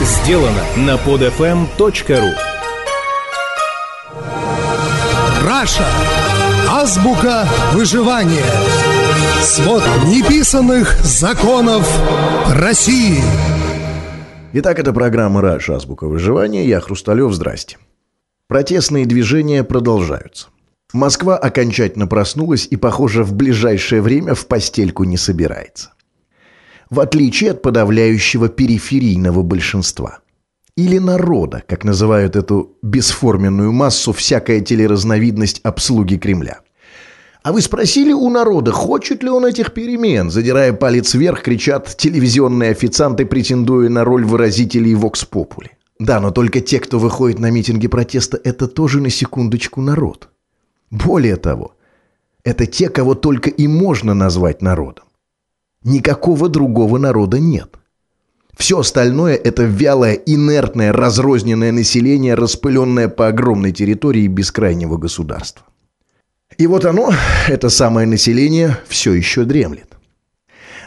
сделано на podfm.ru Раша. Азбука выживания. Свод неписанных законов России. Итак, это программа «Раша. Азбука выживания». Я Хрусталев. Здрасте. Протестные движения продолжаются. Москва окончательно проснулась и, похоже, в ближайшее время в постельку не собирается. В отличие от подавляющего периферийного большинства. Или народа, как называют эту бесформенную массу всякая телеразновидность обслуги Кремля. А вы спросили у народа, хочет ли он этих перемен? Задирая палец вверх, кричат телевизионные официанты, претендуя на роль выразителей вокс-попули. Да, но только те, кто выходит на митинги протеста, это тоже на секундочку народ. Более того, это те, кого только и можно назвать народом. Никакого другого народа нет. Все остальное – это вялое, инертное, разрозненное население, распыленное по огромной территории бескрайнего государства. И вот оно, это самое население, все еще дремлет.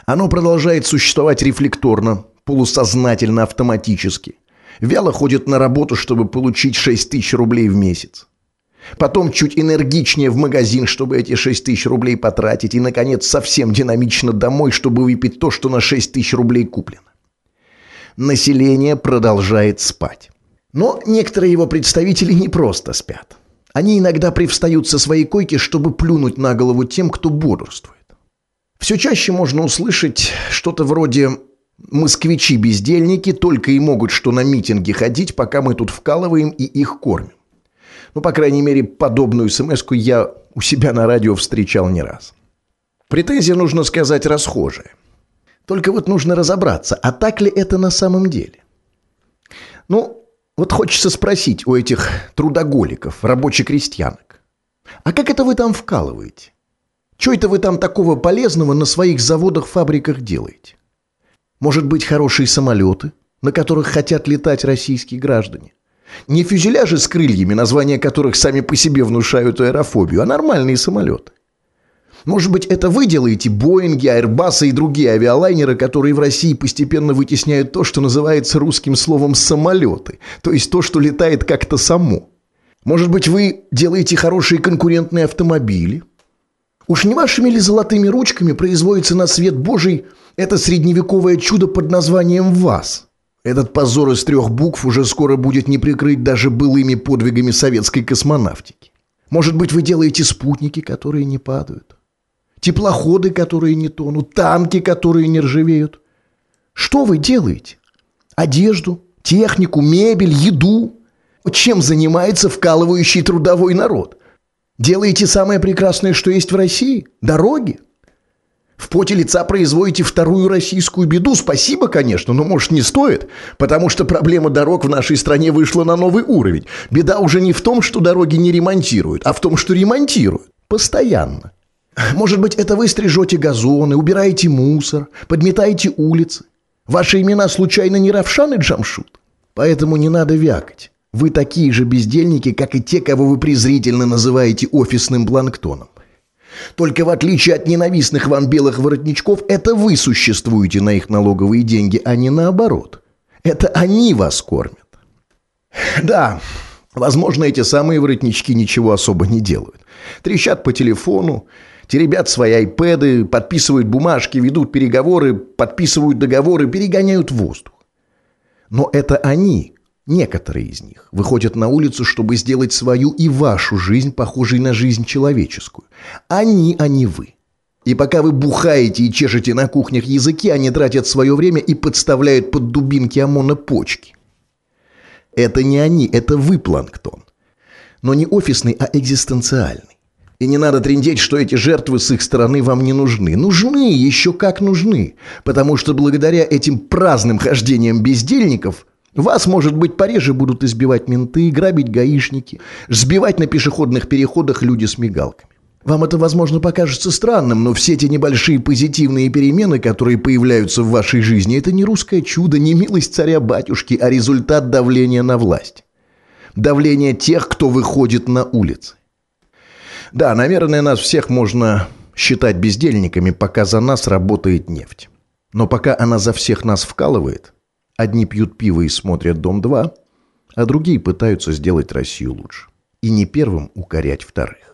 Оно продолжает существовать рефлекторно, полусознательно, автоматически. Вяло ходит на работу, чтобы получить 6 тысяч рублей в месяц. Потом чуть энергичнее в магазин, чтобы эти 6 тысяч рублей потратить. И, наконец, совсем динамично домой, чтобы выпить то, что на 6 тысяч рублей куплено. Население продолжает спать. Но некоторые его представители не просто спят. Они иногда привстают со своей койки, чтобы плюнуть на голову тем, кто бодрствует. Все чаще можно услышать что-то вроде «москвичи-бездельники только и могут что на митинги ходить, пока мы тут вкалываем и их кормим». Ну, по крайней мере, подобную смс я у себя на радио встречал не раз. Претензия, нужно сказать, расхожая. Только вот нужно разобраться, а так ли это на самом деле? Ну, вот хочется спросить у этих трудоголиков, рабочих крестьянок. А как это вы там вкалываете? Что это вы там такого полезного на своих заводах, фабриках делаете? Может быть, хорошие самолеты, на которых хотят летать российские граждане? Не фюзеляжи с крыльями, названия которых сами по себе внушают аэрофобию, а нормальные самолеты. Может быть, это вы делаете Боинги, Airbus и другие авиалайнеры, которые в России постепенно вытесняют то, что называется русским словом «самолеты», то есть то, что летает как-то само. Может быть, вы делаете хорошие конкурентные автомобили? Уж не вашими ли золотыми ручками производится на свет Божий это средневековое чудо под названием «ВАЗ»? Этот позор из трех букв уже скоро будет не прикрыть даже былыми подвигами советской космонавтики. Может быть, вы делаете спутники, которые не падают? Теплоходы, которые не тонут? Танки, которые не ржавеют? Что вы делаете? Одежду, технику, мебель, еду? Чем занимается вкалывающий трудовой народ? Делаете самое прекрасное, что есть в России? Дороги? В поте лица производите вторую российскую беду. Спасибо, конечно, но, может, не стоит, потому что проблема дорог в нашей стране вышла на новый уровень. Беда уже не в том, что дороги не ремонтируют, а в том, что ремонтируют. Постоянно. Может быть, это вы стрижете газоны, убираете мусор, подметаете улицы. Ваши имена случайно не Равшан и Джамшут? Поэтому не надо вякать. Вы такие же бездельники, как и те, кого вы презрительно называете офисным планктоном. Только в отличие от ненавистных вам белых воротничков, это вы существуете на их налоговые деньги, а не наоборот. Это они вас кормят. Да, возможно, эти самые воротнички ничего особо не делают. Трещат по телефону, теребят свои айпэды, подписывают бумажки, ведут переговоры, подписывают договоры, перегоняют воздух. Но это они, Некоторые из них выходят на улицу, чтобы сделать свою и вашу жизнь похожей на жизнь человеческую. Они, а не вы. И пока вы бухаете и чешете на кухнях языки, они тратят свое время и подставляют под дубинки ОМОНа почки. Это не они, это вы, планктон. Но не офисный, а экзистенциальный. И не надо трендеть, что эти жертвы с их стороны вам не нужны. Нужны, еще как нужны. Потому что благодаря этим праздным хождениям бездельников – вас, может быть, пореже будут избивать менты, грабить гаишники, сбивать на пешеходных переходах люди с мигалками. Вам это, возможно, покажется странным, но все эти небольшие позитивные перемены, которые появляются в вашей жизни, это не русское чудо, не милость царя-батюшки, а результат давления на власть. Давление тех, кто выходит на улицы. Да, наверное, нас всех можно считать бездельниками, пока за нас работает нефть. Но пока она за всех нас вкалывает, Одни пьют пиво и смотрят «Дом-2», а другие пытаются сделать Россию лучше. И не первым укорять вторых.